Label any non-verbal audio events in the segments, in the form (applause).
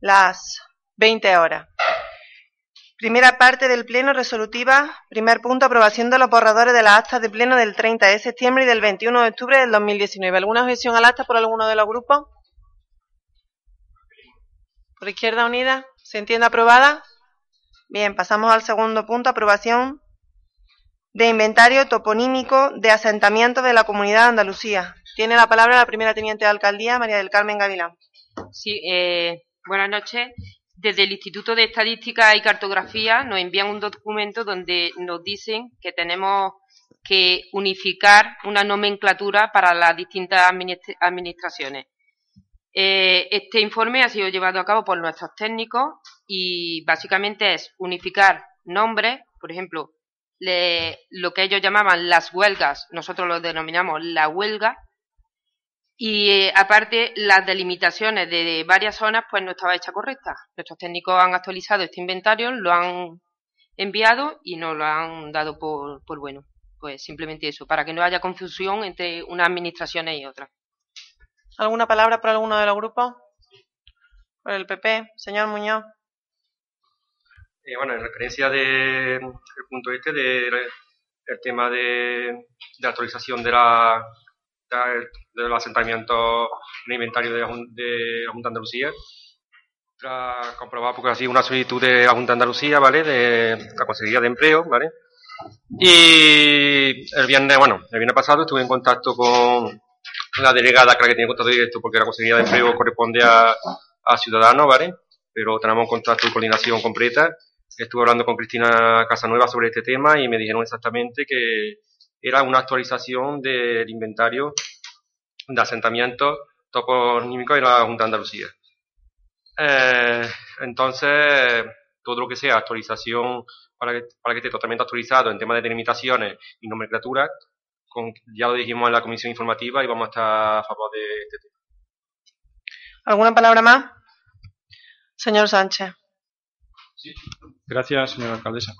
las 20 horas. Primera parte del Pleno resolutiva. Primer punto, aprobación de los borradores de las actas de Pleno del 30 de septiembre y del 21 de octubre del 2019. ¿Alguna objeción al acta por alguno de los grupos? ¿Por Izquierda Unida? ¿Se entiende aprobada? Bien, pasamos al segundo punto, aprobación de inventario toponímico de asentamientos de la Comunidad de Andalucía. Tiene la palabra la primera teniente de alcaldía, María del Carmen Gavilán. Sí, eh, buenas noches. Desde el Instituto de Estadística y Cartografía nos envían un documento donde nos dicen que tenemos que unificar una nomenclatura para las distintas administraciones. Eh, este informe ha sido llevado a cabo por nuestros técnicos y básicamente es unificar nombres, por ejemplo, lo que ellos llamaban las huelgas, nosotros lo denominamos la huelga, y eh, aparte, las delimitaciones de varias zonas pues no estaba hecha correcta. Nuestros técnicos han actualizado este inventario, lo han enviado y nos lo han dado por, por bueno. Pues simplemente eso, para que no haya confusión entre unas administraciones y otras. ¿Alguna palabra por alguno de los grupos? Por el PP, señor Muñoz. Eh, bueno, en referencia del punto este del tema de, de actualización de la del asentamiento en inventario de, de la Junta de Andalucía. Tras comprobar porque así una solicitud de la Junta de Andalucía, ¿vale? De la Consejería de Empleo, ¿vale? Y el viernes, bueno, el viernes pasado estuve en contacto con la delegada, la que tiene contacto directo, porque la Consejería de Empleo corresponde a, a Ciudadanos, ¿vale? Pero tenemos contacto y coordinación completa. Estuve hablando con Cristina Casanueva sobre este tema y me dijeron exactamente que era una actualización del inventario de asentamientos toponímicos de la Junta de Andalucía. Eh, entonces, todo lo que sea actualización para que, para que esté totalmente actualizado en temas de delimitaciones y nomenclatura, con, ya lo dijimos en la comisión informativa y vamos a estar a favor de este tema. ¿Alguna palabra más? Señor Sánchez. Sí. Gracias, señora alcaldesa.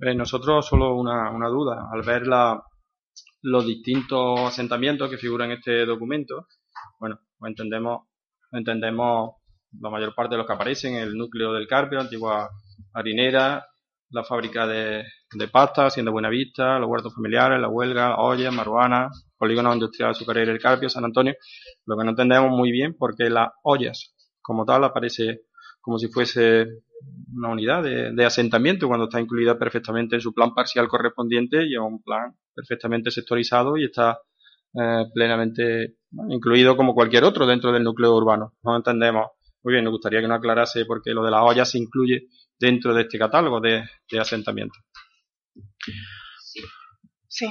Eh, nosotros solo una, una, duda. Al ver la, los distintos asentamientos que figuran en este documento, bueno, pues entendemos, entendemos la mayor parte de los que aparecen, el núcleo del Carpio, antigua harinera, la fábrica de, de pasta, Hacienda Buenavista, los huertos familiares, la huelga, ollas, maruana, polígono industrial azucarero el Carpio, San Antonio. Lo que no entendemos muy bien porque las ollas como tal aparece como si fuese una unidad de, asentamiento cuando está incluida perfectamente en su plan parcial correspondiente y en un plan perfectamente sectorizado y está eh, plenamente incluido como cualquier otro dentro del núcleo urbano. No entendemos. Muy bien, nos gustaría que nos aclarase por qué lo de la olla se incluye dentro de este catálogo de, asentamiento. Sí.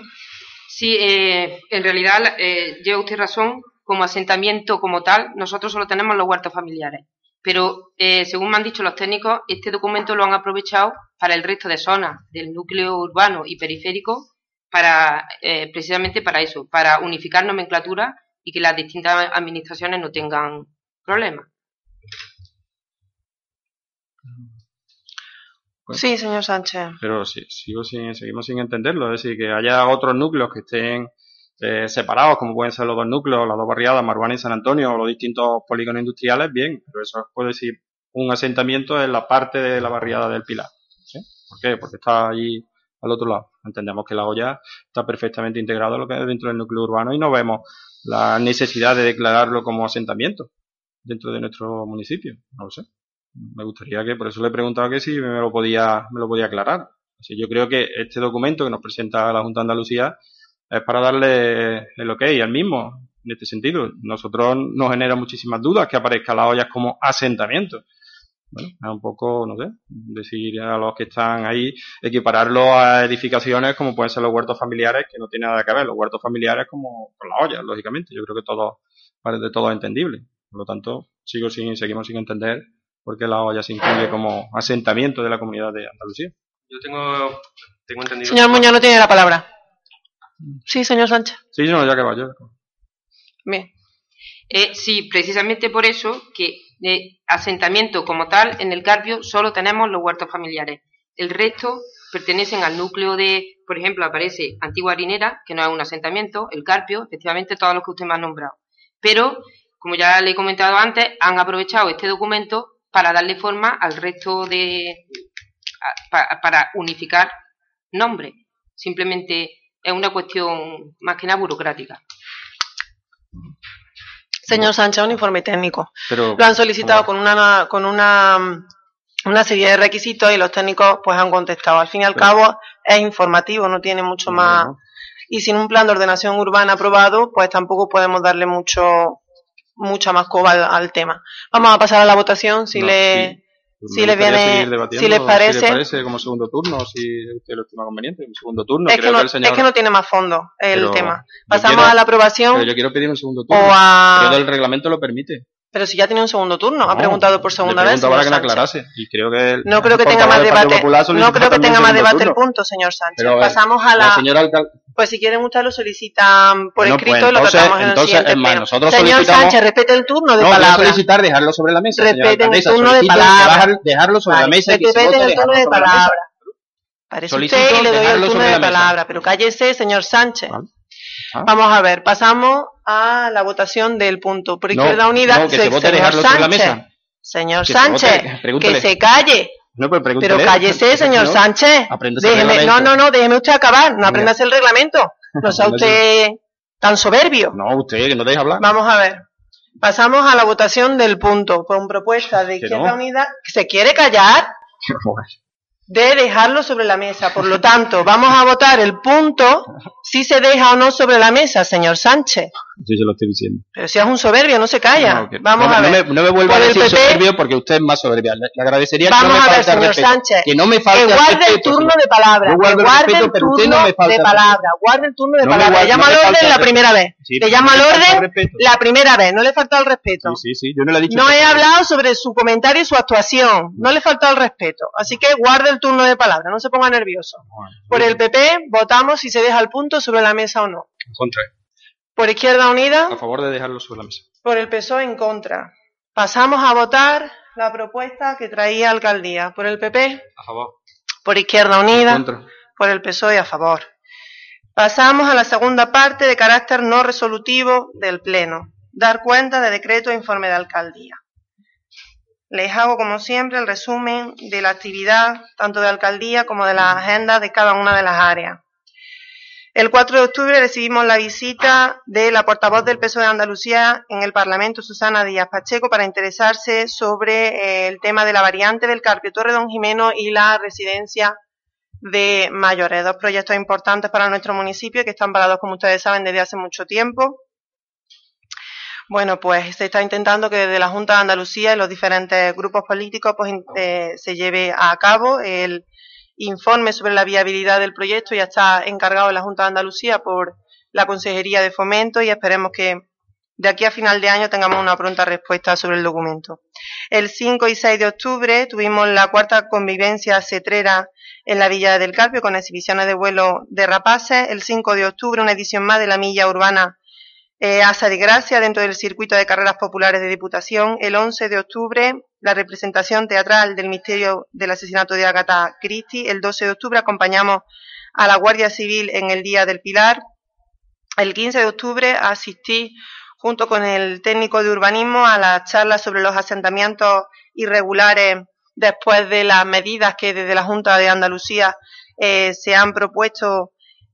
Sí, eh, en realidad eh, lleva usted razón. Como asentamiento como tal, nosotros solo tenemos los huertos familiares. Pero, eh, según me han dicho los técnicos, este documento lo han aprovechado para el resto de zonas del núcleo urbano y periférico, para eh, precisamente para eso, para unificar nomenclatura y que las distintas administraciones no tengan problemas. sí, señor Sánchez. Pero sí, sigo sin, seguimos sin entenderlo. Es decir, que haya otros núcleos que estén eh, separados, como pueden ser los dos núcleos, las dos barriadas, Maruana y San Antonio, o los distintos polígonos industriales, bien, pero eso puede decir un asentamiento en la parte de la barriada del Pilar. ¿Por qué? Porque está allí al otro lado. Entendemos que la olla está perfectamente es dentro del núcleo urbano y no vemos la necesidad de declararlo como asentamiento dentro de nuestro municipio. No lo sé. Me gustaría que, por eso le he preguntado que si me lo podía, me lo podía aclarar. Así yo creo que este documento que nos presenta la Junta de Andalucía es para darle el ok al mismo, en este sentido. Nosotros nos genera muchísimas dudas que aparezca la olla como asentamiento. Bueno, es un poco, no sé, decir a los que están ahí, equipararlo a edificaciones como pueden ser los huertos familiares, que no tiene nada que ver. Los huertos familiares como con las ollas, lógicamente. Yo creo que todo, parece todo entendible. Por lo tanto, sigo sin, seguimos sin entender por qué la olla se incluye como asentamiento de la comunidad de Andalucía. Yo tengo, tengo entendido... Señor Muñoz no tiene la palabra. Sí, señor Sánchez. Sí, no, ya que va, yo. Bien. Eh, sí, precisamente por eso que de asentamiento como tal en el Carpio solo tenemos los huertos familiares. El resto pertenecen al núcleo de, por ejemplo, aparece Antigua Harinera, que no es un asentamiento, el Carpio, efectivamente todos los que usted me ha nombrado. Pero, como ya le he comentado antes, han aprovechado este documento para darle forma al resto de. para unificar nombres. Simplemente es una cuestión más que nada burocrática. Señor Sánchez, un informe técnico. Pero, Lo han solicitado con una con una una serie de requisitos y los técnicos pues han contestado. Al fin y al Pero- cabo es informativo, no tiene mucho No, más. no. Y sin un plan de ordenación urbana aprobado, pues tampoco podemos darle mucho mucha más coba al, al tema. Vamos a pasar a la votación si No, le sí. Si Me le viene- si les parece- Si le parece como segundo turno, si usted lo estima conveniente, un segundo turno. es creo que, no, que el señor... es que no tiene más fondo el Pero tema. Pasamos quiero- a la aprobación Pero yo quiero pedir un segundo turno. o a que el reglamento lo permite. pero si ya tiene un segundo turno, ha No, preguntado por segunda le vez. señor que me aclarase. Y creo que el No creo que tenga más debate. No creo que tenga más debate el turno. punto, señor Sánchez. Pero, Pasamos a la. La señora alcalde... Pues si quieren ustedes lo solicitan por No, escrito pues y lo entonces- tratamos en el entonces, siguiente nosotros Señor solicitamos- Sánchez, respete el turno de No, palabra. solicitar dejarlo sobre la mesa, señora Respeten el turno de palabra. dejar- dejarlo sobre la mesa y que se respeten vote el turno de palabra. Parece usted y le doy el turno de palabra, pero cállese, señor Sánchez. Vale. Ah. Vamos a ver, pasamos a la votación del punto. Por No, Izquierda Unida, no, que se se- vote señor dejarlo sobre la Sánchez. mesa. Señor Que se Sánchez, vote, pregúntele. que se calle. No, pues Pero cállese, señor Sánchez. Déjeme, no, no, no, déjeme usted acabar. No Venga. aprendas el reglamento. No sea (laughs) usted tan soberbio. No, usted, que no deja hablar. Vamos a ver. Pasamos a la votación del punto con propuesta de Izquierda no. Unida. ¿Se quiere callar? (laughs) De dejarlo sobre la mesa. Por lo tanto, vamos a votar el punto si se deja o no sobre la mesa, señor Sánchez. Sí, se lo estoy diciendo. Pero si es un soberbio, no se calla. No, que- Vamos no, a no ver. me, no me vuelva a decir PP, soberbio porque usted es más soberbia. Le, le agradecería que no me falte el señor respeto. Sánchez. Que no me Que falte el guarde el turno de palabra. Yo guardo que guarde respeto, el pero usted turno no me falta de palabra. Guarde el turno de No palabra. Le llama no al orden la primera vez. Sí, Le llama al no orden la primera vez. No le falta el respeto. Sí, sí, sí. Yo no le he dicho No que- he hablado sobre su comentario y su actuación. No le faltó el respeto. Así que guarde el turno de palabra. No se ponga nervioso. Por el PP votamos si se deja el punto sobre la mesa o no. Contra. Por Izquierda Unida, A favor de dejarlo sobre la mesa. por el PSOE en contra. Pasamos a votar la propuesta que traía alcaldía. Por el PP, A favor. por Izquierda En Unida, contra. por el PSOE a favor. Pasamos a la segunda parte de carácter no resolutivo del Pleno. Dar cuenta de decreto e informe de alcaldía. Les hago, como siempre, el resumen de la actividad, tanto de alcaldía como de las agendas de cada una de las áreas. El 4 de octubre recibimos la visita de la portavoz del PSOE de Andalucía en el Parlamento, Susana Díaz Pacheco, para interesarse sobre eh, el tema de la variante del Carpio Torre Don Jimeno y la residencia de mayores. Dos proyectos importantes para nuestro municipio que están parados, como ustedes saben, desde hace mucho tiempo. Bueno, pues se está intentando que desde la Junta de Andalucía y los diferentes grupos políticos pues, eh, se lleve a cabo el informe sobre la viabilidad del proyecto. Ya está encargado en la Junta de Andalucía por la Consejería de Fomento y esperemos que de aquí a final de año tengamos una pronta respuesta sobre el documento. El 5 y 6 de octubre tuvimos la cuarta convivencia cetrera en la Villa del Carpio con exhibiciones de vuelo de rapaces. El 5 de octubre una edición más de la milla urbana eh, Asa de Gracia dentro del circuito de carreras populares de Diputación. El 11 de octubre la representación teatral del misterio del asesinato de Agatha Christie. El 12 de octubre acompañamos a la Guardia Civil en el Día del Pilar. El 15 de octubre asistí junto con el técnico de urbanismo a la charla sobre los asentamientos irregulares después de las medidas que desde la Junta de Andalucía eh, se han propuesto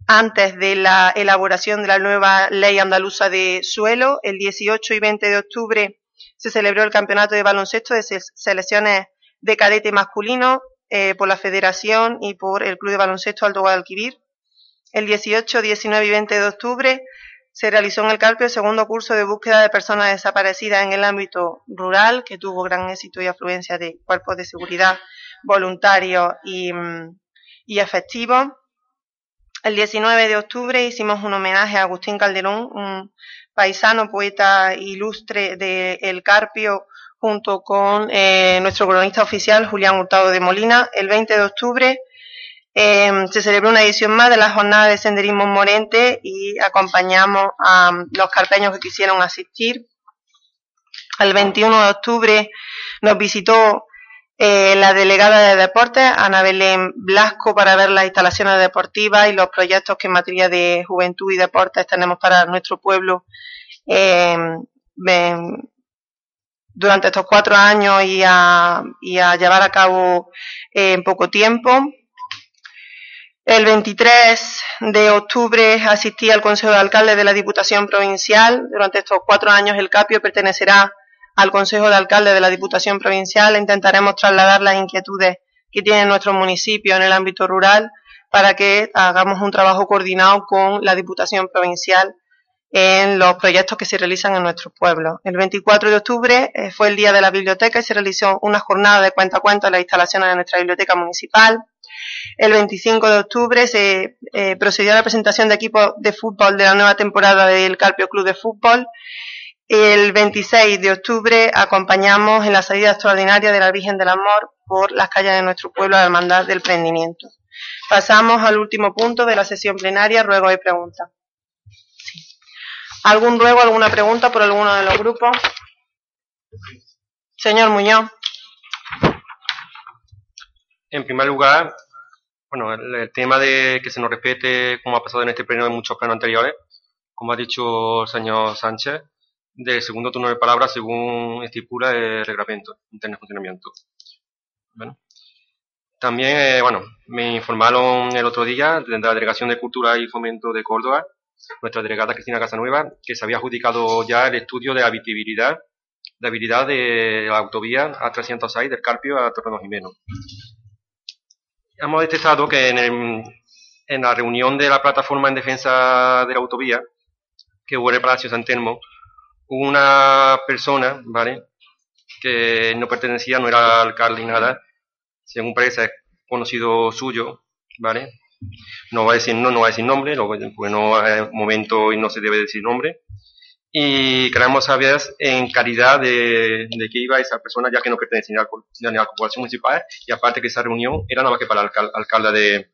antes de la elaboración de la nueva ley andaluza de suelo. El 18 y 20 de octubre se celebró el campeonato de baloncesto de se- selecciones de cadete masculino eh, por la Federación y por el Club de Baloncesto Alto Guadalquivir. El 18, 19 y 20 de octubre se realizó en el Carpio el segundo curso de búsqueda de personas desaparecidas en el ámbito rural, que tuvo gran éxito y afluencia de cuerpos de seguridad voluntarios mm, y efectivos. El 19 de octubre hicimos un homenaje a Agustín Calderón, un paisano, poeta ilustre de El Carpio, junto con eh, nuestro cronista oficial Julián Hurtado de Molina. El 20 de octubre eh, se celebró una edición más de la jornada de senderismo Morente y acompañamos a los carpeños que quisieron asistir. El 21 de octubre nos visitó eh, la delegada de deportes, Ana Belén Blasco, para ver las instalaciones deportivas y los proyectos que en materia de juventud y deportes tenemos para nuestro pueblo eh, durante estos cuatro años y a, llevar a cabo en poco tiempo. El 23 de octubre asistí al Consejo de Alcaldes de la Diputación Provincial. Durante estos cuatro años el CAPIO pertenecerá al Consejo de Alcaldes de la Diputación Provincial. Intentaremos trasladar las inquietudes que tiene nuestro municipio en el ámbito rural para que hagamos un trabajo coordinado con la Diputación Provincial en los proyectos que se realizan en nuestro pueblo. El 24 de octubre eh, fue el Día de la Biblioteca y se realizó una jornada de cuenta a cuenta en las instalaciones de nuestra biblioteca municipal. El 25 de octubre se eh, procedió a la presentación de equipos de fútbol de la nueva temporada del Carpio Club de Fútbol. El 26 de octubre acompañamos en la salida extraordinaria de la Virgen del Amor por las calles de nuestro pueblo a la Hermandad del Prendimiento. Pasamos al último punto de la sesión plenaria, ruego y preguntas. ¿Algún ruego, alguna pregunta por alguno de los grupos? Señor Muñoz. En primer lugar, bueno, el, tema de que se nos respete, como ha pasado en este pleno en muchos plenos anteriores, como ha dicho el señor Sánchez, del segundo turno de palabra según estipula el reglamento interno de funcionamiento. También, eh, bueno, me informaron el otro día de la Delegación de Cultura y Fomento de Córdoba nuestra delegada Cristina Casanueva, que se había adjudicado ya el estudio de habitabilidad, de habilidad de la autovía A306 del Carpio a Torreno Jimeno. Hemos detectado que en, en, la reunión de la plataforma en defensa de la autovía, que hubo en el Palacio San Telmo, una persona, ¿vale?, que no pertenecía, no era alcalde ni nada, según parece conocido suyo, ¿vale?, no va a decir, no, no va a decir nombre, porque no es momento y no se debe decir nombre. Y queremos saber en calidad de, de qué iba esa persona, ya que no pertenecía a la, corporación municipal, y aparte que esa reunión era nada más que para el alcalde de,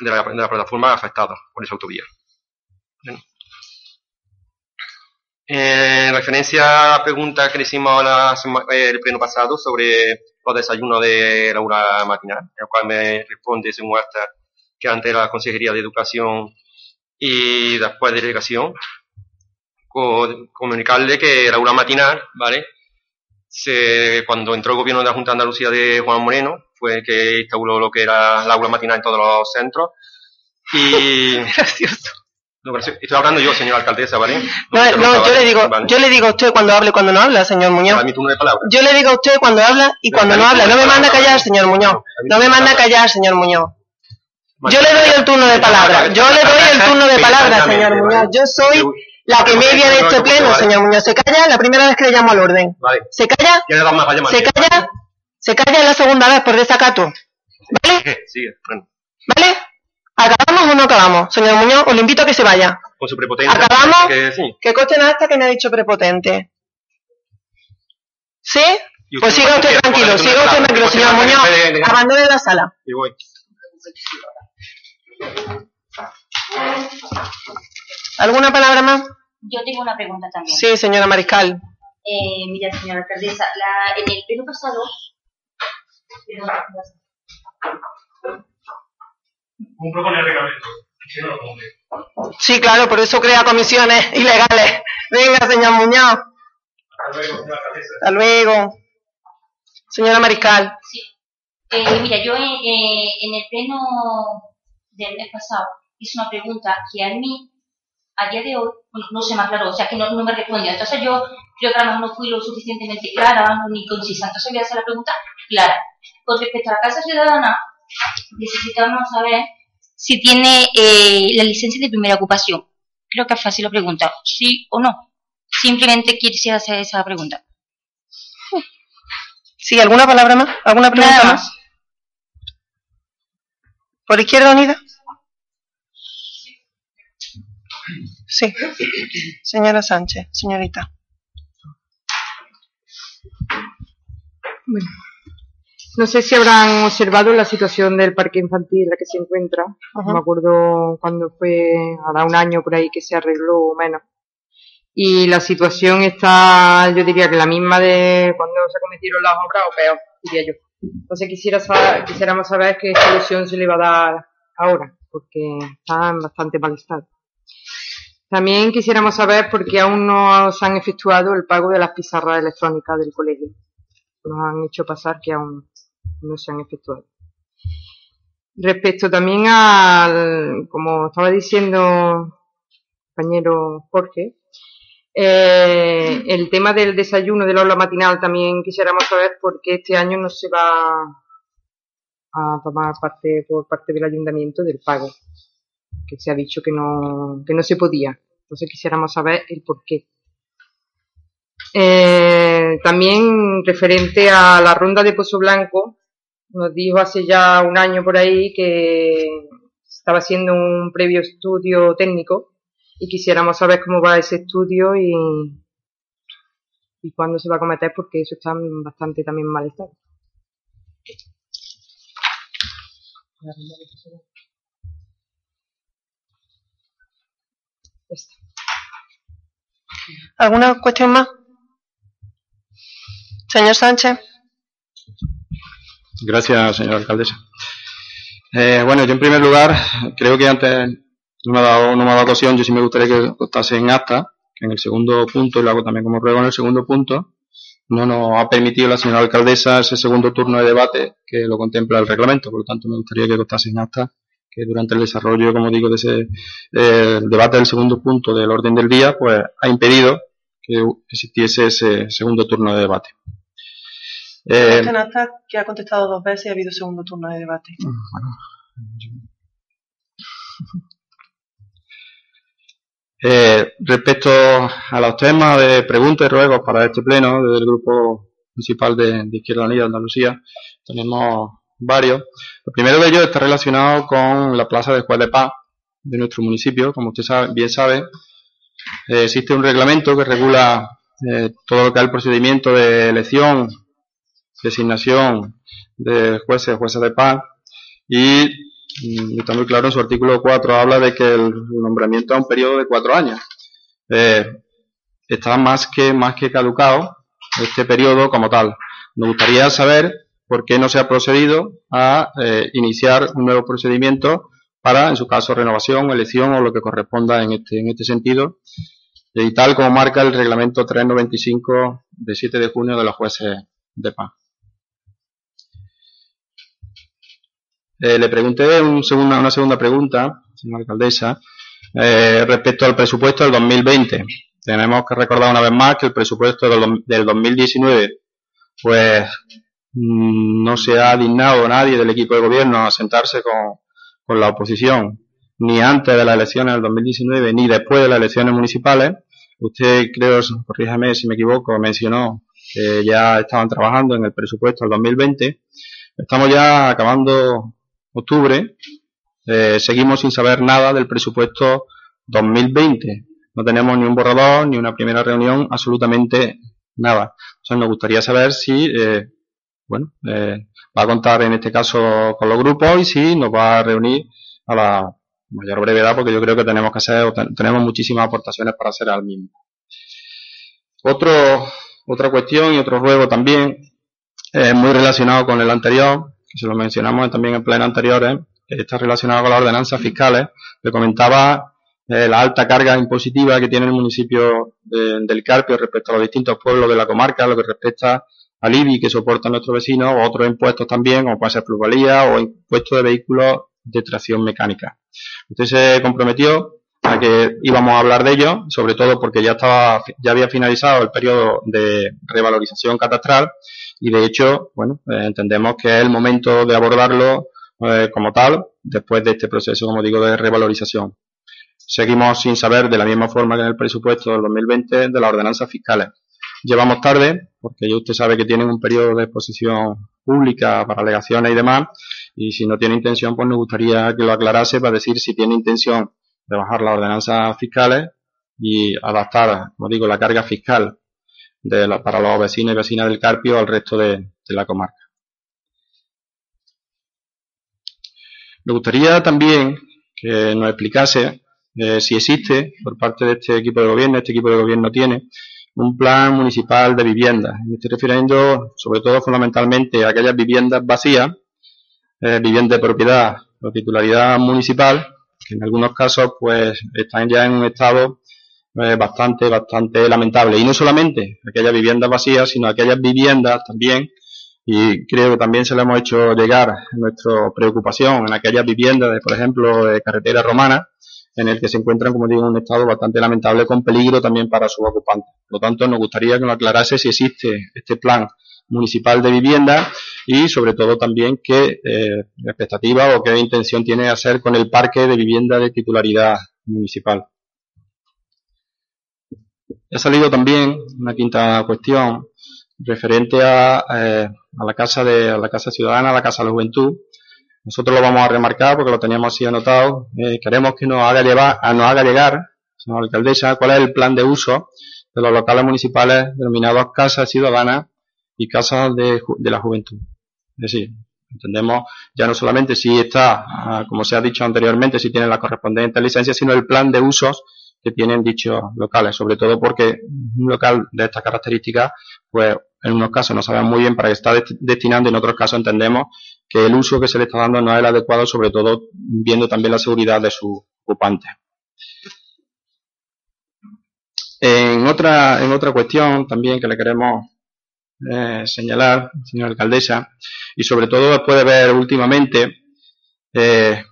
de, la, plataforma afectada por esa autovía. En referencia a la pregunta que le hicimos el pleno pasado sobre los desayunos de la hora matinal, el cual me responde según hasta que antes la Consejería de Educación y después de Delegación, comunicarle que la aula matinal, ¿vale? Se, cuando entró el gobierno de la Junta de Andalucía de Juan Moreno, fue que instauró lo que era la aula matinal en todos los centros. Y. (laughs) Gracioso. Estoy hablando yo, señora alcaldesa, ¿vale? No, no, yo, le digo, yo le digo a usted cuando hable cuando no habla, señor Muñoz. Yo le digo a usted cuando habla y cuando no habla. No me manda a callar, señor Muñoz. No me manda a callar, señor Muñoz. Yo le doy el turno de palabra. Yo le doy el turno de palabra, señor Muñoz. Yo soy la que media de este pleno, señor Muñoz. ¿Se calla? La primera vez que le llamo al orden. ¿Se calla? ¿Se calla? ¿Se calla la segunda vez por desacato? ¿Vale? (laughs) ¿Vale? ¿Acabamos o no acabamos? Señor Muñoz, os invito a que se vaya. Con su prepotencia. ¿Acabamos? Que, sí. que coche hasta que me ha dicho prepotente. ¿Sí? Pues siga usted tranquilo, siga usted tranquilo, señor Muñoz. Abandone la sala. Y voy. ¿Alguna palabra más? Yo tengo una pregunta también. Sí, señora Mariscal. Eh, mira, señora alcaldesa, la, en el pleno pasado... Un proponer reglamento. Sí, claro, por eso crea comisiones (laughs) ilegales. Venga, señor Muñoz. Hasta luego, señora. Hasta luego. Señora Mariscal. Sí. Eh, mira, yo eh, en el pleno del mes pasado hice una pregunta que a mí, a día de hoy, no se me aclaró, o sea, que no, me respondió. Entonces yo creo que a lo mejor no fui lo suficientemente clara ni concisa. Entonces voy a hacer la pregunta clara. Con respecto a la Casa Ciudadana, necesitamos saber si tiene eh, la licencia de primera ocupación. Creo que es fácil la pregunta, sí o no. Simplemente quisiera hacer esa pregunta. ¿Sí? ¿Alguna palabra más? ¿Alguna pregunta más? ¿Por Izquierda Unida? Sí. Señora Sánchez, señorita. Bueno, no sé si habrán observado la situación del parque infantil en la que se encuentra. Ajá. Me acuerdo cuando fue, ahora un año por ahí que se arregló o menos. Y la situación está, yo diría que la misma de cuando se cometieron las obras o peor, diría yo. Entonces quisiera saber, quisiéramos saber qué solución se le va a dar ahora, porque está en bastante mal estado. También quisiéramos saber por qué aún no se han efectuado el pago de las pizarras electrónicas del colegio. Nos han hecho pasar que aún no se han efectuado. Respecto también al, como estaba diciendo compañero Jorge, eh, el tema del desayuno del aula matinal también quisiéramos saber por qué este año no se va a tomar parte por parte del ayuntamiento del pago, que se ha dicho que no, que no se podía. Entonces quisiéramos saber el por qué. Eh, también referente a la ronda de Pozo Blanco, nos dijo hace ya un año por ahí que estaba haciendo un previo estudio técnico y quisiéramos saber cómo va ese estudio y, y cuándo se va a cometer porque eso está bastante también mal estado. ¿Alguna cuestión más? Señor Sánchez. Gracias, señora alcaldesa. Eh, bueno, yo en primer lugar, creo que antes no me ha dado, no me ha dado ocasión, yo sí me gustaría que constase en acta, que en el segundo punto, y lo hago también como ruego en el segundo punto, no nos ha permitido la señora alcaldesa ese segundo turno de debate que lo contempla el reglamento, por lo tanto me gustaría que constase en acta que durante el desarrollo, como digo, de ese eh, debate del segundo punto del orden del día, pues ha impedido que existiese ese segundo turno de debate. Eh, acta que ha contestado dos veces y ha habido segundo turno de debate. bueno, yo- (laughs) Eh, respecto a los temas de preguntas y ruegos para este pleno del Grupo Municipal de, de Izquierda Unida de Andalucía, tenemos varios. El primero de ellos está relacionado con la plaza de Juez de Paz de nuestro municipio. Como usted sabe- bien sabe, eh, existe un reglamento que regula eh, todo lo que es el procedimiento de elección, designación de jueces, jueces de paz y mm, está muy claro en su artículo 4 habla de que el nombramiento es un periodo de cuatro años. Eh, está más que, más que caducado este periodo como tal. Nos gustaría saber por qué no se ha procedido a eh, iniciar un nuevo procedimiento para, en su caso, renovación, elección o lo que corresponda en este, en este sentido, y tal como marca el reglamento 395 de 7 de junio de los jueces de paz. Eh, le pregunté un segunda- una segunda pregunta, señora alcaldesa, eh, respecto al presupuesto del 2020. Tenemos que recordar una vez más que el presupuesto del, del 2019, pues mm, no se ha dignado nadie del equipo de gobierno a sentarse con, con la oposición, ni antes de las elecciones del 2019, ni después de las elecciones municipales. Usted, creo, corríjame si me equivoco, mencionó que ya estaban trabajando en el presupuesto del 2020. Estamos ya acabando octubre, eh, seguimos sin saber nada del presupuesto 2020. No tenemos ni un borrador, ni una primera reunión, absolutamente nada. O sea, nos gustaría saber si, eh, bueno, eh, va a contar en este caso con los grupos y si nos va a reunir a la mayor brevedad, porque yo creo que tenemos que hacer, tenemos muchísimas aportaciones para hacer al mismo. Otro, otra cuestión y otro ruego también, muy relacionado con el anterior, que se lo mencionamos también en plenos anteriores, eh, está relacionado con las ordenanzas fiscales. Le comentaba eh, la alta carga impositiva que tiene el municipio de- del Carpio respecto a los distintos pueblos de la comarca, lo que respecta al IBI que soportan nuestros vecinos, o otros impuestos también, como puede ser plusvalía o impuestos de vehículos de tracción mecánica. Usted se comprometió a que íbamos a hablar de ello, sobre todo porque ya estaba, ya había finalizado el periodo de revalorización catastral y de hecho, bueno, eh, entendemos que es el momento de abordarlo eh, como tal, después de este proceso, como digo, de revalorización. Seguimos sin saber, de la misma forma que en el presupuesto del 2020, de las ordenanzas fiscales. Llevamos tarde, porque ya usted sabe que tienen un periodo de exposición pública para alegaciones y demás, y si no tiene intención, pues nos gustaría que lo aclarase para decir si tiene intención de bajar las ordenanzas fiscales y adaptar, como digo, la carga fiscal de para los vecinos y vecinas del Carpio al resto de, la comarca. Me gustaría también que nos explicase eh, si existe por parte de este equipo de gobierno, este equipo de gobierno tiene un plan municipal de vivienda. Me estoy refiriendo sobre todo fundamentalmente a aquellas viviendas vacías, eh, viviendas de propiedad o titularidad municipal, que en algunos casos pues están ya en un estado eh, bastante, bastante lamentable. Y no solamente aquellas viviendas vacías, sino aquellas viviendas también, y creo que también se le hemos hecho llegar nuestra preocupación en aquellas viviendas, de, por ejemplo, de carretera romana, en el que se encuentran, como digo, en un estado bastante lamentable, con peligro también para sus ocupantes. Por lo tanto, nos gustaría que nos aclarase si existe este plan municipal de vivienda y, sobre todo, también qué eh, expectativa o qué intención tiene hacer con el parque de vivienda de titularidad municipal. Ha salido también una quinta cuestión referente a, eh, a la casa de la casa ciudadana, la casa de la juventud, nosotros lo vamos a remarcar porque lo teníamos así anotado. Eh, queremos que nos haga, llevar, a, nos haga llegar, señora alcaldesa, cuál es el plan de uso de los locales municipales denominados casas ciudadanas y casas de, de la juventud. Es decir, entendemos ya no solamente si está, ah, como se ha dicho anteriormente, si tiene la correspondiente licencia, sino el plan de usos que tienen dichos locales, sobre todo porque un local de estas características, pues en unos casos no sabemos muy bien para qué está destinando, en otros casos entendemos que el uso que se le está dando no es el adecuado, sobre todo viendo también la seguridad de sus ocupantes. En otra, en otra cuestión también que le queremos eh, señalar, señora alcaldesa, y sobre todo después de ver últimamente eh,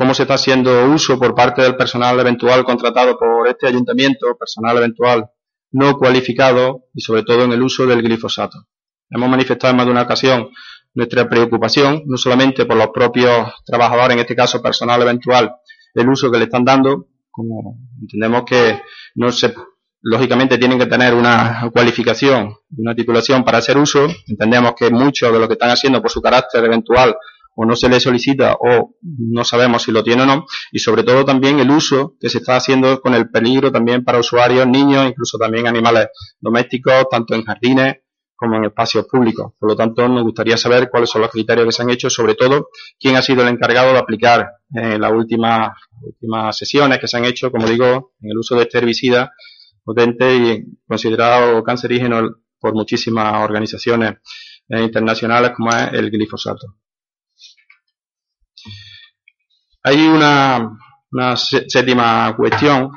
cómo se está haciendo uso por parte del personal eventual contratado por este ayuntamiento, personal eventual no cualificado y sobre todo en el uso del glifosato. Hemos manifestado en más de una ocasión nuestra preocupación, no solamente por los propios trabajadores, en este caso personal eventual, el uso que le están dando, como entendemos que no se, lógicamente tienen que tener una cualificación, una titulación para hacer uso, entendemos que muchos de lo que están haciendo por su carácter eventual o no se le solicita o no sabemos si lo tiene o no, y sobre todo también el uso que se está haciendo con el peligro también para usuarios, niños, incluso también animales domésticos, tanto en jardines como en espacios públicos. Por lo tanto, nos gustaría saber cuáles son los criterios que se han hecho, sobre todo quién ha sido el encargado de aplicar en las últimas, últimas sesiones que se han hecho, como digo, en el uso de este herbicida potente y considerado cancerígeno por muchísimas organizaciones eh, internacionales como es el glifosato. Hay una, séptima cuestión,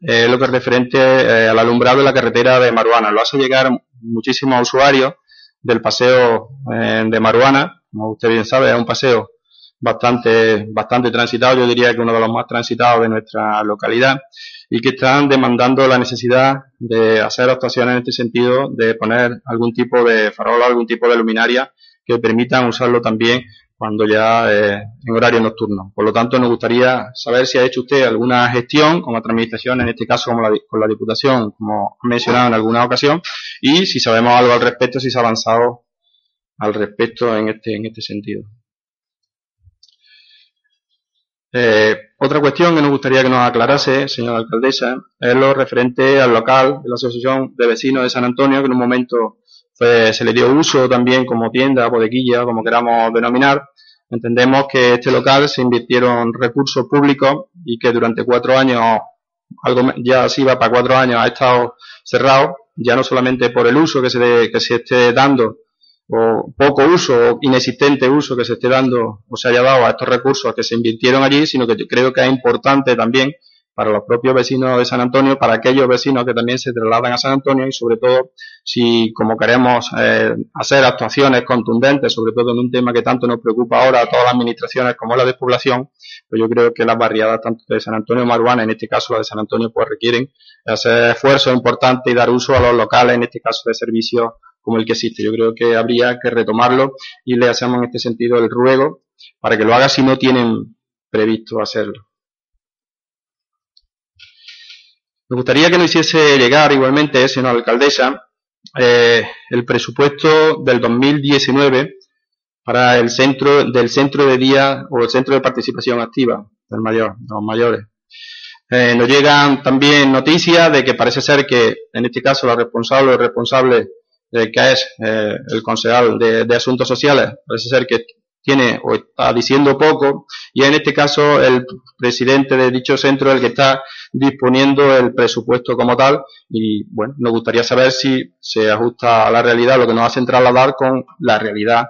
eh, lo que es referente eh, al alumbrado de la carretera de Maruana. Lo hace llegar muchísimos usuarios del paseo eh, de Maruana. Como usted bien sabe, es un paseo bastante, bastante transitado, yo diría que uno de los más transitados de nuestra localidad, y que están demandando la necesidad de hacer actuaciones en este sentido, de poner algún tipo de farola, algún tipo de luminaria que permitan usarlo también cuando ya eh, en horario nocturno. Por lo tanto, nos gustaría saber si ha hecho usted alguna gestión con otra administración, en este caso como la, con la Diputación, como ha mencionado en alguna ocasión, y si sabemos algo al respecto, si se ha avanzado al respecto en este, en este sentido. Eh, otra cuestión que nos gustaría que nos aclarase, señora alcaldesa, es lo referente al local de la Asociación de Vecinos de San Antonio, que en un momento se le dio uso también como tienda, bodeguilla, como queramos denominar. Entendemos que este local se invirtieron recursos públicos y que durante cuatro años, algo ya así va para cuatro años, ha estado cerrado, ya no solamente por el uso que se, que se esté dando, o poco uso, o inexistente uso que se esté dando o se haya dado a estos recursos que se invirtieron allí, sino que creo que es importante también para los propios vecinos de San Antonio, para aquellos vecinos que también se trasladan a San Antonio y sobre todo si como queremos eh, hacer actuaciones contundentes, sobre todo en un tema que tanto nos preocupa ahora a todas las administraciones como la despoblación, pues yo creo que las barriadas tanto de San Antonio Maruana, en este caso la de San Antonio, pues requieren hacer esfuerzos importantes y dar uso a los locales, en este caso de servicios como el que existe. Yo creo que habría que retomarlo y le hacemos en este sentido el ruego para que lo haga si no tienen previsto hacerlo. Me gustaría que nos hiciese llegar igualmente, señora alcaldesa, eh, el presupuesto del 2019 para el centro del centro de día o el centro de participación activa del mayor, de los mayores. Eh, nos llegan también noticias de que parece ser que, en este caso, la responsable o responsable eh, que es eh, el concejal de, Asuntos Sociales, parece ser que tiene o está diciendo poco, y en este caso el presidente de dicho centro es el que está disponiendo el presupuesto como tal, y bueno, nos gustaría saber si se ajusta a la realidad, lo que nos hacen trasladar con la realidad,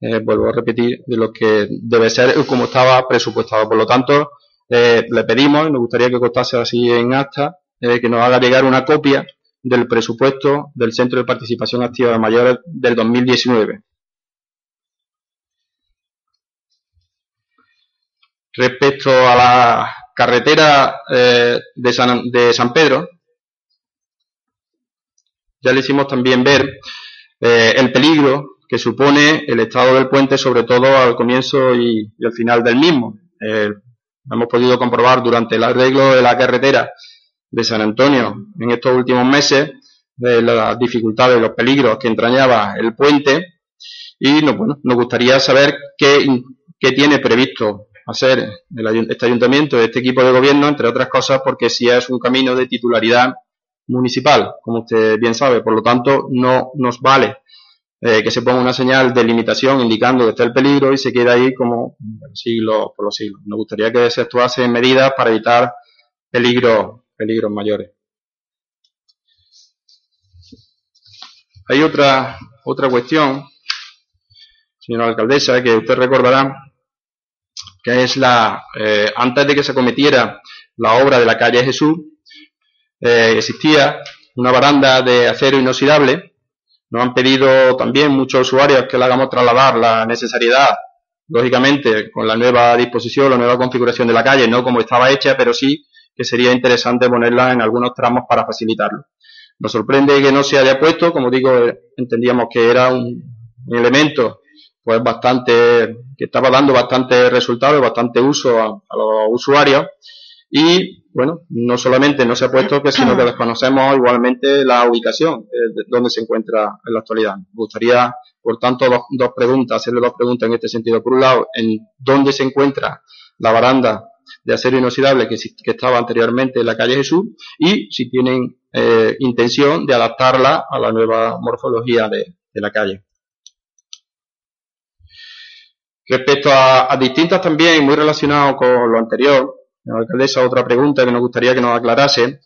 eh, vuelvo a repetir, de lo que debe ser como estaba presupuestado. Por lo tanto, eh, le pedimos, nos gustaría que costase así en acta, eh, que nos haga llegar una copia del presupuesto del Centro de Participación Activa de Mayores del 2019. Respecto a la carretera eh, de, San, de, San, Pedro, ya le hicimos también ver eh, el peligro que supone el estado del puente, sobre todo al comienzo y, al final del mismo. Eh, hemos podido comprobar durante el arreglo de la carretera de San Antonio en estos últimos meses las dificultades, los peligros que entrañaba el puente y no, bueno, nos gustaría saber qué tiene previsto hacer el, este ayuntamiento, este equipo de gobierno, entre otras cosas, porque si es un camino de titularidad municipal, como usted bien sabe, por lo tanto no nos vale eh, que se ponga una señal de limitación indicando que está el peligro y se queda ahí como siglos por los siglos. Nos gustaría que se actuase medidas para evitar peligros, peligros mayores. Hay otra, otra cuestión, señora alcaldesa, que usted recordará, que es la, eh, antes de que se cometiera la obra de la calle Jesús, eh, existía una baranda de acero inoxidable. Nos han pedido también muchos usuarios que le hagamos trasladar la necesariedad, lógicamente, con la nueva disposición, la nueva configuración de la calle, no como estaba hecha, pero sí que sería interesante ponerla en algunos tramos para facilitarlo. Nos sorprende que no se haya puesto, como digo, entendíamos que era un elemento pues bastante, que estaba dando bastante resultado, bastante uso a, los usuarios. Y bueno, no solamente no se ha puesto, que sino que desconocemos igualmente la ubicación eh, de donde se encuentra en la actualidad. Me gustaría, por tanto, dos, dos, preguntas, hacerle dos preguntas en este sentido. Por un lado, en dónde se encuentra la baranda de acero inoxidable que, estaba anteriormente en la calle Jesús y si tienen eh, intención de adaptarla a la nueva morfología de la calle. Respecto a, distintas también, muy relacionado con lo anterior, la alcaldesa, otra pregunta que nos gustaría que nos aclarase.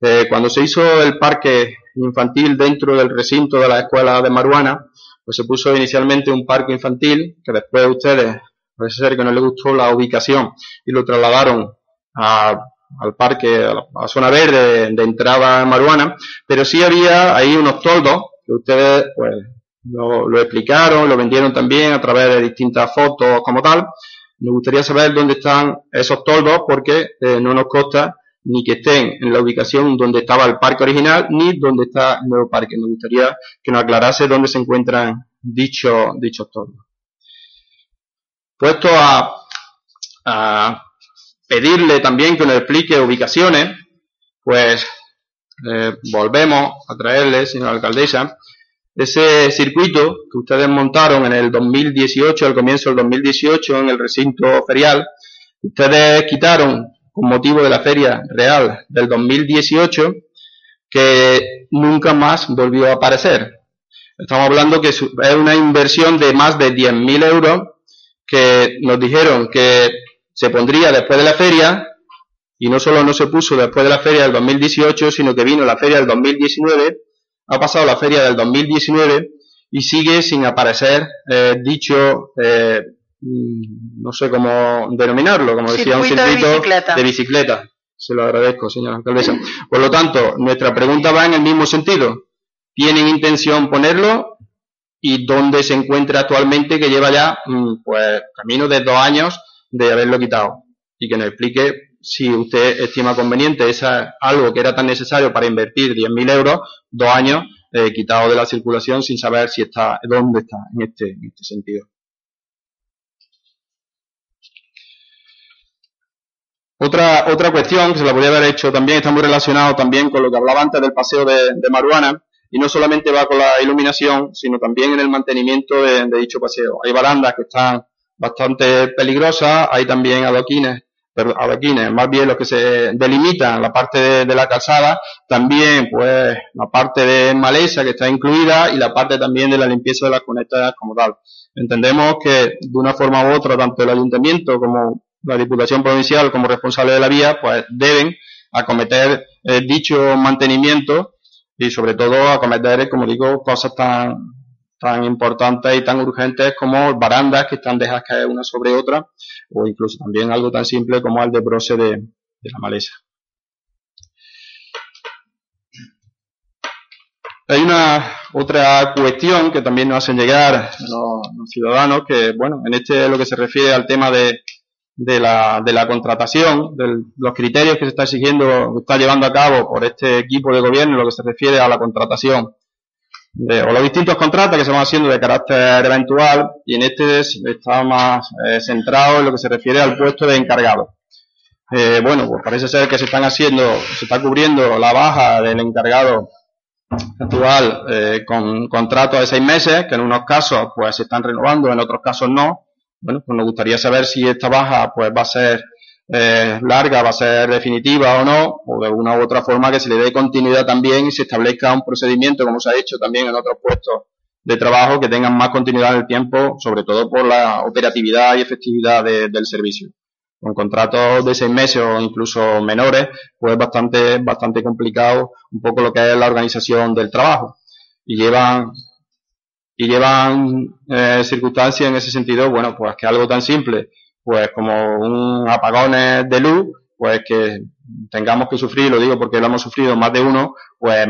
Eh, cuando se hizo el parque infantil dentro del recinto de la escuela de Maruana, pues se puso inicialmente un parque infantil, que después ustedes, parece ser que no les gustó la ubicación y lo trasladaron al parque, a la, zona verde de entrada en Maruana, pero sí había ahí unos toldos que ustedes, pues, lo, lo, explicaron, lo vendieron también a través de distintas fotos como tal. Me gustaría saber dónde están esos toldos porque eh, no nos consta ni que estén en la ubicación donde estaba el parque original ni donde está el nuevo parque. Me gustaría que nos aclarase dónde se encuentran dichos, dichos toldos. Puesto a, a pedirle también que nos explique ubicaciones, pues eh, volvemos a traerle, señora alcaldesa, ese circuito que ustedes montaron en el 2018, al comienzo del 2018, en el recinto ferial, ustedes quitaron con motivo de la feria real del 2018, que nunca más volvió a aparecer. Estamos hablando que es una inversión de más de 10.000 euros que nos dijeron que se pondría después de la feria y no solo no se puso después de la feria del 2018, sino que vino la feria del 2019 ha pasado la feria del 2019 y sigue sin aparecer eh, dicho, eh, no sé cómo denominarlo, como decía, un circuito de bicicleta. de bicicleta. Se lo agradezco, señora alcaldesa. Por lo tanto, nuestra pregunta va en el mismo sentido. ¿Tienen intención ponerlo? ¿Y dónde se encuentra actualmente que lleva ya, mm, pues, camino de dos años de haberlo quitado? Y que nos explique si usted estima conveniente, es algo que era tan necesario para invertir 10.000 euros, dos años eh, quitado de la circulación sin saber si está, dónde está en este, en este sentido. Otra, otra cuestión que se la podría haber hecho también, está muy relacionado también con lo que hablaba antes del paseo de, de Maruana, y no solamente va con la iluminación, sino también en el mantenimiento de, de dicho paseo. Hay barandas que están bastante peligrosas, hay también adoquines adoquines, más bien los que se delimitan la parte de, la calzada, también pues la parte de maleza que está incluida y la parte también de la limpieza de las cunetas como tal. Entendemos que de una forma u otra, tanto el ayuntamiento como la Diputación Provincial como responsable de la vía, pues deben acometer eh, dicho mantenimiento y sobre todo acometer, como digo, cosas tan, tan importantes y tan urgentes como barandas que están dejadas caer una sobre otra o incluso también algo tan simple como el de broce de, la maleza. Hay una otra cuestión que también nos hacen llegar los, ciudadanos, que bueno, en este lo que se refiere al tema de, de, la, de la contratación, de los criterios que se está exigiendo, que está llevando a cabo por este equipo de gobierno, lo que se refiere a la contratación o los distintos contratos que se van haciendo de carácter eventual y en este está más eh, centrado en lo que se refiere al puesto de encargado. Eh, bueno, pues parece ser que se están haciendo, se está cubriendo la baja del encargado actual eh, con contratos de seis meses, que en unos casos pues se están renovando, en otros casos no. Bueno, pues nos gustaría saber si esta baja pues va a ser eh, larga, va a ser definitiva o no, o de una u otra forma que se le dé continuidad también y se establezca un procedimiento, como se ha hecho también en otros puestos de trabajo, que tengan más continuidad en el tiempo, sobre todo por la operatividad y efectividad del servicio. Con contratos de seis meses o incluso menores, pues bastante, bastante complicado un poco lo que es la organización del trabajo. Y llevan y llevan eh, circunstancias en ese sentido, bueno, pues que algo tan simple pues como un apagón de luz, pues que tengamos que sufrir, lo digo porque lo hemos sufrido más de uno, pues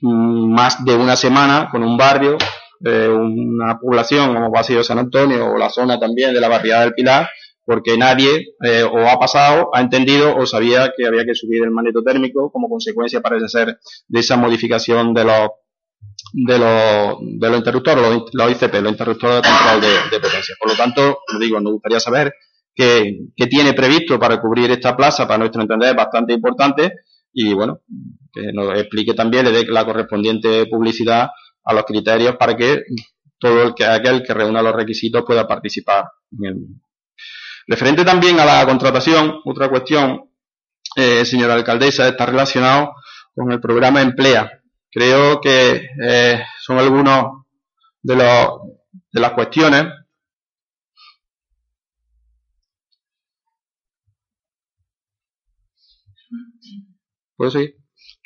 mm, más de una semana con un barrio, eh, una población como ha sido San Antonio o la zona también de la barriada del Pilar, porque nadie eh, o ha pasado, ha entendido o sabía que había que subir el magneto térmico como consecuencia parece ser de esa modificación de los de los, de los interruptores, los, ICP, los interruptores de de, de potencia. Por lo tanto, lo digo, nos gustaría saber que, tiene previsto para cubrir esta plaza, para nuestro entender, es bastante importante y bueno, que nos explique también, le dé la correspondiente publicidad a los criterios para que todo el que, aquel que reúna los requisitos pueda participar en el Referente también a la contratación, otra cuestión, eh, señora alcaldesa, está relacionado con el programa Emplea. Creo que eh, son algunos de, los, de las cuestiones ¿Puedo seguir?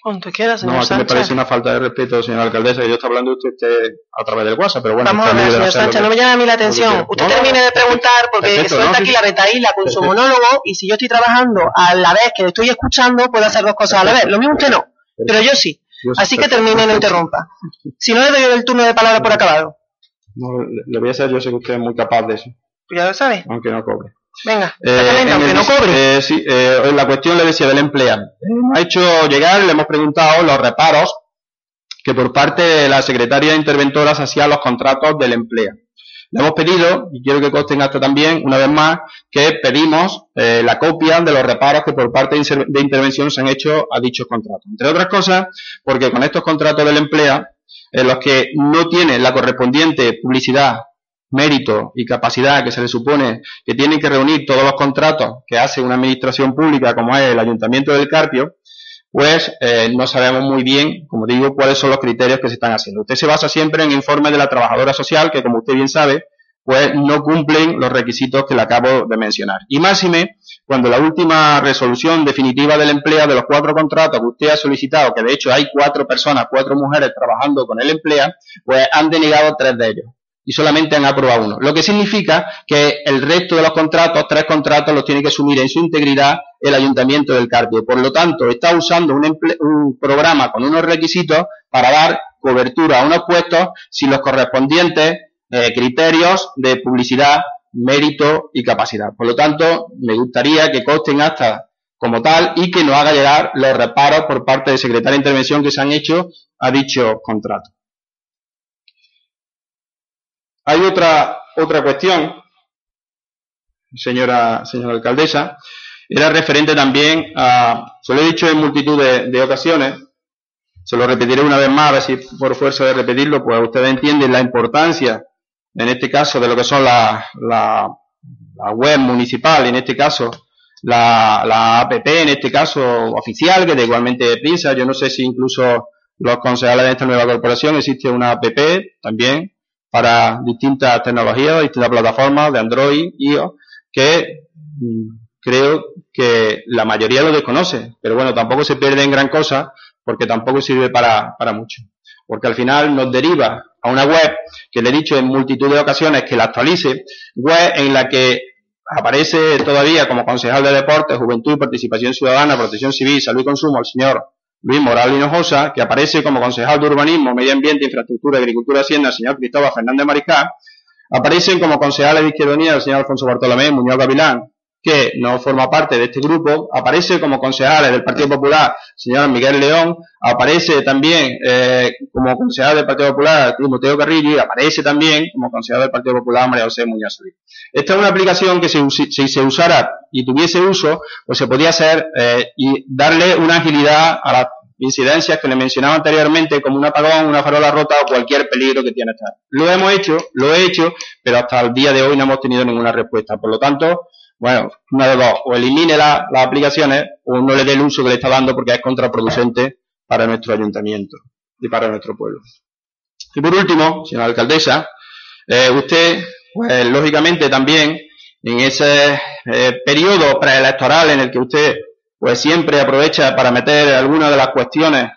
Cuando quiera, señor No, aquí me parece una falta de respeto, señora alcaldesa, que yo estoy hablando de usted a través del WhatsApp, pero bueno. Vamos a ver, señor Sánchez, no me llame a mí la atención. Usted termine de preguntar, porque suelta aquí la retaíla con su monólogo, y si yo estoy trabajando a la vez que le estoy escuchando, puedo hacer dos cosas a la vez. Lo mismo usted no, pero yo sí. Así que termine y no interrumpa. Si no, le doy el turno de palabra por acabado. No, le voy a hacer, yo sé que usted es muy capaz de eso. Pues ya lo sabe. Aunque no cobre. Venga, eh, aunque no cobre. Eh, sí, eh, la cuestión le decía del empleado. ha hecho llegar, le hemos preguntado los reparos que por parte de la secretaria de interventoras hacía los contratos del empleo. Le hemos pedido, y quiero que consten hasta también, una vez más, que pedimos eh, la copia de los reparos que por parte de intervención se han hecho a dichos contratos. Entre otras cosas, porque con estos contratos del empleo, en los que no tiene la correspondiente publicidad mérito y capacidad que se le supone que tienen que reunir todos los contratos que hace una administración pública como es el Ayuntamiento del Carpio, pues eh, no sabemos muy bien, como digo, cuáles son los criterios que se están haciendo. Usted se basa siempre en informes de la trabajadora social, que como usted bien sabe, pues no cumplen los requisitos que le acabo de mencionar. Y máxime, cuando la última resolución definitiva del empleo de los cuatro contratos que usted ha solicitado, que de hecho hay cuatro personas, cuatro mujeres trabajando con el empleo, pues han denegado tres de ellos y solamente han aprobado uno. Lo que significa que el resto de los contratos, tres contratos, los tiene que asumir en su integridad el Ayuntamiento del Carpio. Por lo tanto, está usando un, programa con unos requisitos para dar cobertura a unos puestos sin los correspondientes eh, criterios de publicidad, mérito y capacidad. Por lo tanto, me gustaría que consten hasta como tal y que nos haga llegar los reparos por parte del secretario de intervención que se han hecho a dicho contrato. Hay otra, otra cuestión, señora, señora alcaldesa, era referente también a, se lo he dicho en multitud de, ocasiones, se lo repetiré una vez más, a ver si por fuerza de repetirlo, pues ustedes entienden la importancia, en este caso, de lo que son la, la, web municipal, en este caso, la, la APP, en este caso oficial, que de igualmente piensa. Yo no sé si incluso los concejales de esta nueva corporación existe una APP también para distintas tecnologías, distintas plataformas de Android, iOS, que mm, creo que la mayoría lo desconoce, pero bueno, tampoco se pierde en gran cosa porque tampoco sirve para, para mucho. Porque al final nos deriva a una web que le he dicho en multitud de ocasiones que la actualice, web en la que aparece todavía como concejal de deportes, juventud, participación ciudadana, protección civil, salud y consumo el señor Luis Moral Hinojosa, que aparece como concejal de urbanismo, medio ambiente, infraestructura, agricultura, hacienda el señor Cristóbal Fernández Mariscal, aparecen como concejales de Izquierda el señor Alfonso Bartolomé Muñoz Gavilán, que no forma parte de este grupo, aparece como concejales del Partido Popular, señor Miguel León, aparece también eh, como concejal del Partido Popular, Timoteo Carrillo, y aparece también como concejal del Partido Popular, María José Muñoz Esta es una aplicación que si, se usara y tuviese uso, pues se podía hacer eh, y darle una agilidad a las incidencias que le mencionaba anteriormente, como un apagón, una farola rota o cualquier peligro que tiene estar. Lo hemos hecho, lo he hecho, pero hasta el día de hoy no hemos tenido ninguna respuesta. Por lo tanto, bueno, una de dos, o elimine las aplicaciones o no le dé el uso que le está dando porque es contraproducente para nuestro ayuntamiento y para nuestro pueblo. Y por último, señora alcaldesa, eh, usted, pues lógicamente también, en ese eh, periodo preelectoral en el que usted pues siempre aprovecha para meter algunas de las cuestiones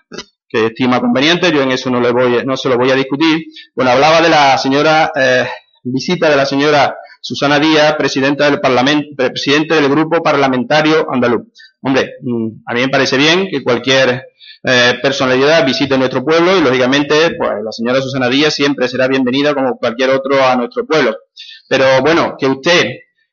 que estima convenientes, yo en eso no le voy, no se lo voy a discutir. Bueno, hablaba de la señora eh, visita de la señora Susana Díaz, presidenta del Parlamento, presidente del Grupo Parlamentario Andaluz. Hombre, mm, a mí me parece bien que cualquier eh, personalidad visite nuestro pueblo y, lógicamente, pues la señora Susana Díaz siempre será bienvenida como cualquier otro a nuestro pueblo. Pero bueno, que usted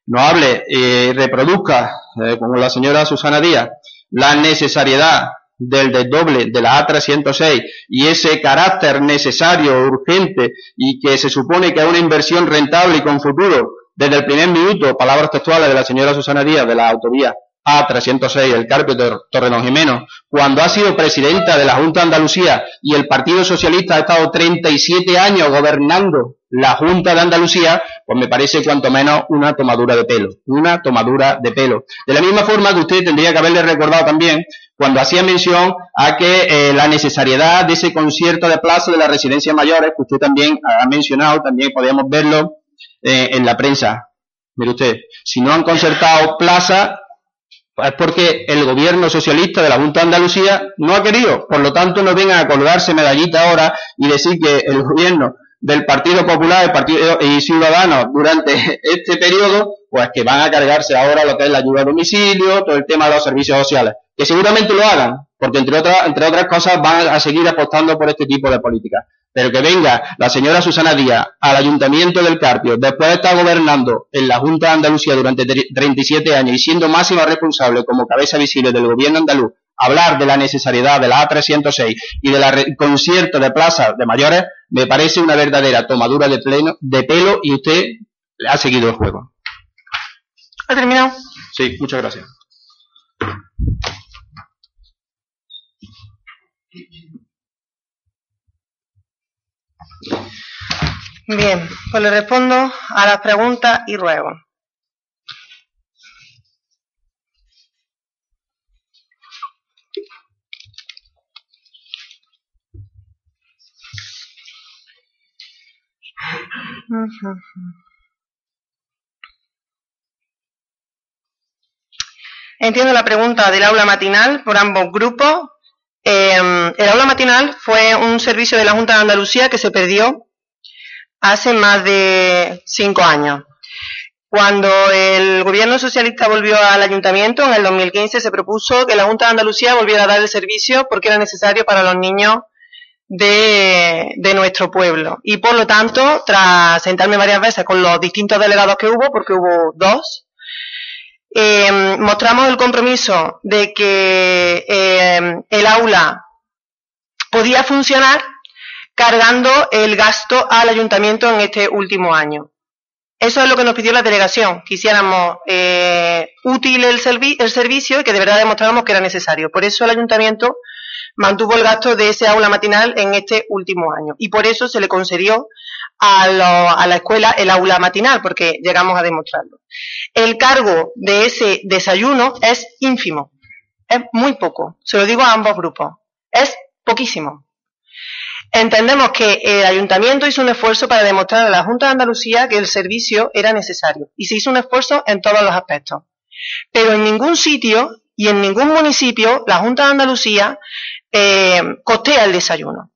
no hable y reproduzca, eh, como la señora Susana Díaz, la necesariedad del desdoble de la A306 y ese carácter necesario, urgente y que se supone que es una inversión rentable y con futuro, desde el primer minuto, palabras textuales de la señora Susana Díaz de la autovía A306, el Carpio Torredón Jimeno, cuando ha sido presidenta de la Junta de Andalucía y el Partido Socialista ha estado 37 años gobernando la Junta de Andalucía, pues me parece cuanto menos una tomadura de pelo, una tomadura de pelo. De la misma forma que usted tendría que haberle recordado también cuando hacía mención a que eh, la necesariedad de ese concierto de plaza de las residencias mayores, que usted también ha mencionado, también podíamos verlo eh, en la prensa. Mire usted, si no han concertado plaza, es porque el gobierno socialista de la Junta de Andalucía no ha querido. Por lo tanto, no vengan a colgarse medallita ahora y decir que el gobierno del Partido Popular el Partido y Ciudadanos durante (laughs) este periodo, pues que van a cargarse ahora lo que es la ayuda a domicilio, todo el tema de los servicios sociales que seguramente lo hagan, porque entre otras, entre otras cosas van a seguir apostando por este tipo de políticas. Pero que venga la señora Susana Díaz al Ayuntamiento del Carpio, después de estar gobernando en la Junta de Andalucía durante 37 años y siendo máxima responsable como cabeza visible del gobierno andaluz, hablar de la necesidad de la A306 y de la concierto de plazas de mayores, me parece una verdadera tomadura de, pleno, de pelo y usted ha seguido el juego. ¿Ha terminado? Sí, muchas gracias. Bien, pues le respondo a las preguntas y ruego. Entiendo la pregunta del aula matinal por ambos grupos. Em, el aula matinal fue un servicio de la Junta de Andalucía que se perdió hace más de cinco años. Cuando el gobierno socialista volvió al ayuntamiento, en el 2015 se propuso que la Junta de Andalucía volviera a dar el servicio porque era necesario para los niños de, nuestro pueblo. Y por lo tanto, tras sentarme varias veces con los distintos delegados que hubo, porque hubo dos, eh, mostramos el compromiso de que eh, el aula podía funcionar cargando el gasto al ayuntamiento en este último año. Eso es lo que nos pidió la delegación, que hiciéramos eh, útil el, el servicio y que de verdad demostráramos que era necesario. Por eso el ayuntamiento mantuvo el gasto de ese aula matinal en este último año y por eso se le concedió a, a, la escuela el aula matinal, porque llegamos a demostrarlo. El cargo de ese desayuno es ínfimo, es muy poco, se lo digo a ambos grupos, es poquísimo. Entendemos que el ayuntamiento hizo un esfuerzo para demostrar a la Junta de Andalucía que el servicio era necesario y se hizo un esfuerzo en todos los aspectos. Pero en ningún sitio y en ningún municipio la Junta de Andalucía eh, costea el desayuno.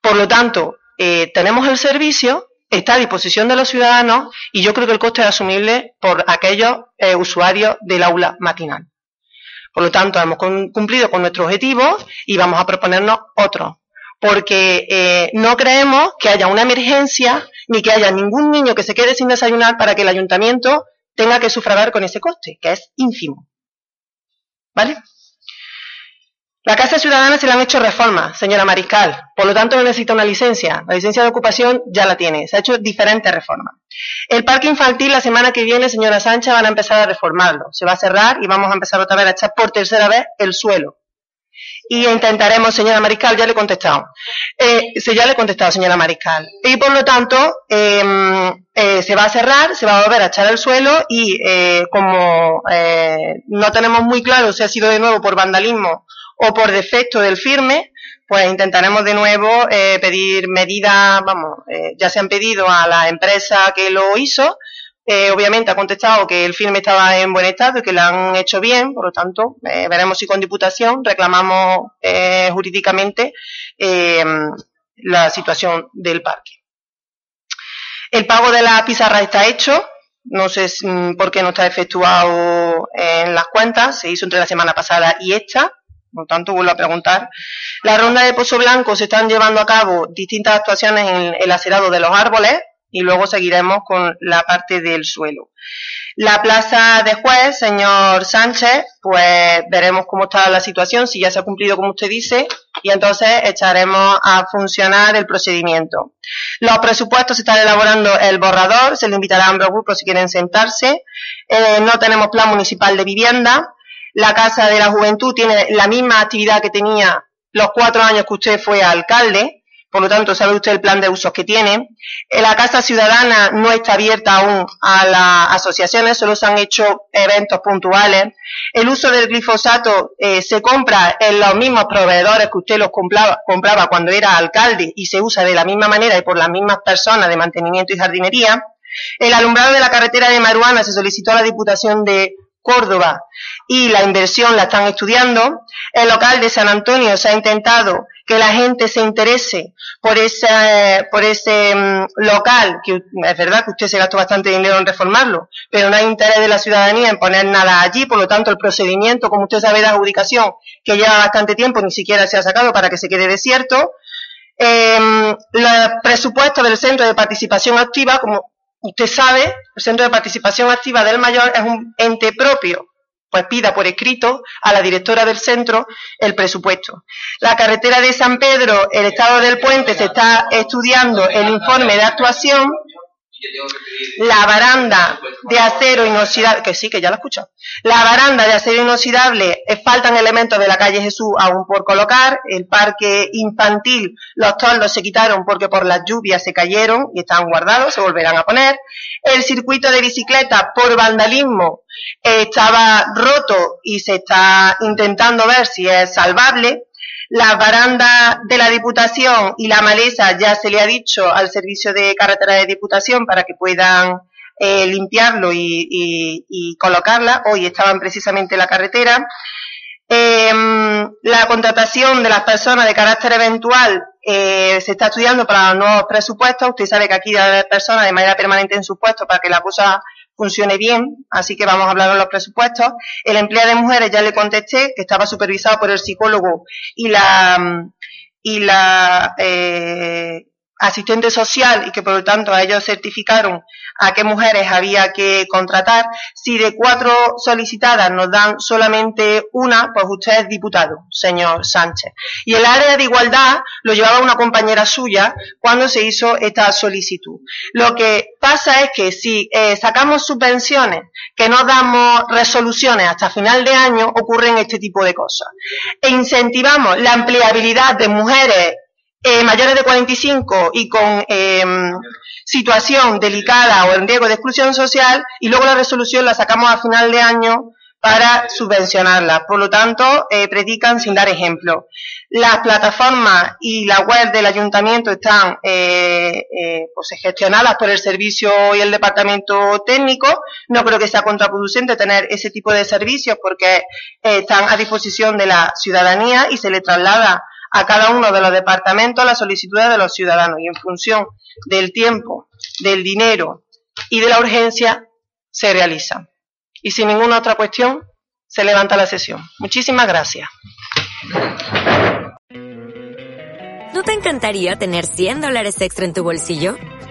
Por lo tanto, eh, tenemos el servicio, está a disposición de los ciudadanos y yo creo que el coste es asumible por aquellos eh, usuarios del aula matinal. Por lo tanto, hemos cumplido con nuestro objetivo y vamos a proponernos otros porque eh, no creemos que haya una emergencia ni que haya ningún niño que se quede sin desayunar para que el ayuntamiento tenga que sufragar con ese coste, que es ínfimo. ¿Vale? La Casa Ciudadana se le han hecho reformas, señora Mariscal, por lo tanto no necesita una licencia. La licencia de ocupación ya la tiene, se ha hecho diferentes reformas. El parque infantil la semana que viene, señora Sánchez, van a empezar a reformarlo. Se va a cerrar y vamos a empezar otra vez a echar por tercera vez el suelo y intentaremos, señora Mariscal, ya le he contestado. Eh, ya le he contestado, señora Mariscal. Y por lo tanto, em, eh, se va a cerrar, se va a volver a echar al suelo y eh, como eh, no tenemos muy claro si ha sido de nuevo por vandalismo o por defecto del firme, pues intentaremos de nuevo pedir medidas, vamos, ya se han pedido a la empresa que lo hizo, eh, obviamente ha contestado que el filme estaba en buen estado y que lo han hecho bien, por lo tanto, eh, veremos si con Diputación reclamamos eh, jurídicamente la situación del parque. El pago de la pizarra está hecho, no sé mm, por qué no está efectuado en las cuentas, se hizo entre la semana pasada y esta, por lo tanto vuelvo a preguntar. La ronda de Pozo Blanco se están llevando a cabo distintas actuaciones en el acerado de los árboles, y luego seguiremos con la parte del suelo. La plaza de juez, señor Sánchez, pues veremos cómo está la situación, si ya se ha cumplido como usted dice, y entonces echaremos a funcionar el procedimiento. Los presupuestos se están elaborando el borrador, se le invitará a ambos grupos si quieren sentarse. Eh, no tenemos plan municipal de vivienda. La Casa de la Juventud tiene la misma actividad que tenía los cuatro años que usted fue alcalde, por lo tanto, sabe usted el plan de usos que tiene. Eh, la Casa Ciudadana no está abierta aún a las asociaciones, solo se han hecho eventos puntuales. El uso del glifosato eh, se compra en los mismos proveedores que usted los compraba, compraba cuando era alcalde y se usa de la misma manera y por las mismas personas de mantenimiento y jardinería. El alumbrado de la carretera de Maruana se solicitó a la Diputación de Córdoba y la inversión la están estudiando. El local de San Antonio se ha intentado que la gente se interese por ese, por ese mm, local, que es verdad que usted se gastó bastante dinero en reformarlo, pero no hay interés de la ciudadanía en poner nada allí, por lo tanto el procedimiento, como usted sabe, de adjudicación, que lleva bastante tiempo, ni siquiera se ha sacado para que se quede desierto. Eh, los presupuestos del Centro de Participación Activa, como usted sabe, el Centro de Participación Activa del Mayor es un ente propio pues pida por escrito a la directora del centro el presupuesto. La carretera de San Pedro, el estado del puente, se está estudiando el informe de actuación la baranda de acero inoxidable, que sí, que ya lo escucho. La baranda de acero inoxidable, eh, faltan elementos de la calle Jesús aún por colocar. El parque infantil, los toldos se quitaron porque por las lluvias se cayeron y están guardados, se volverán a poner. El circuito de bicicleta por vandalismo eh, estaba roto y se está intentando ver si es salvable. La baranda de la Diputación y la maleza ya se le ha dicho al servicio de carretera de Diputación para que puedan eh, limpiarlo y, colocarla. Hoy estaban precisamente en la carretera. Em, la contratación de las personas de carácter eventual eh, se está estudiando para los nuevos presupuestos. Usted sabe que aquí haber personas de manera permanente en su puesto para que la cosa funcione bien, así que vamos a hablar de los presupuestos. El empleo de mujeres ya le contesté, que estaba supervisado por el psicólogo y la, y la eh, asistente social y que por lo tanto a ellos certificaron a qué mujeres había que contratar. Si de cuatro solicitadas nos dan solamente una, pues usted es diputado, señor Sánchez. Y el área de igualdad lo llevaba una compañera suya cuando se hizo esta solicitud. Lo que pasa es que si eh, sacamos subvenciones que no damos resoluciones hasta final de año, ocurren este tipo de cosas. E incentivamos la empleabilidad de mujeres eh, mayores de 45 y con em, situación delicada o en riesgo de exclusión social y luego la resolución la sacamos a final de año para subvencionarla. Por lo tanto, eh, predican sin dar ejemplo. Las plataformas y la web del ayuntamiento están eh, eh, pues, gestionadas por el servicio y el departamento técnico. No creo que sea contraproducente tener ese tipo de servicios porque están a disposición de la ciudadanía y se le traslada a cada uno de los departamentos las solicitudes de los ciudadanos y en función del tiempo, del dinero y de la urgencia se realizan. Y sin ninguna otra cuestión, se levanta la sesión. Muchísimas gracias. ¿No te encantaría tener 100 dólares extra en tu bolsillo?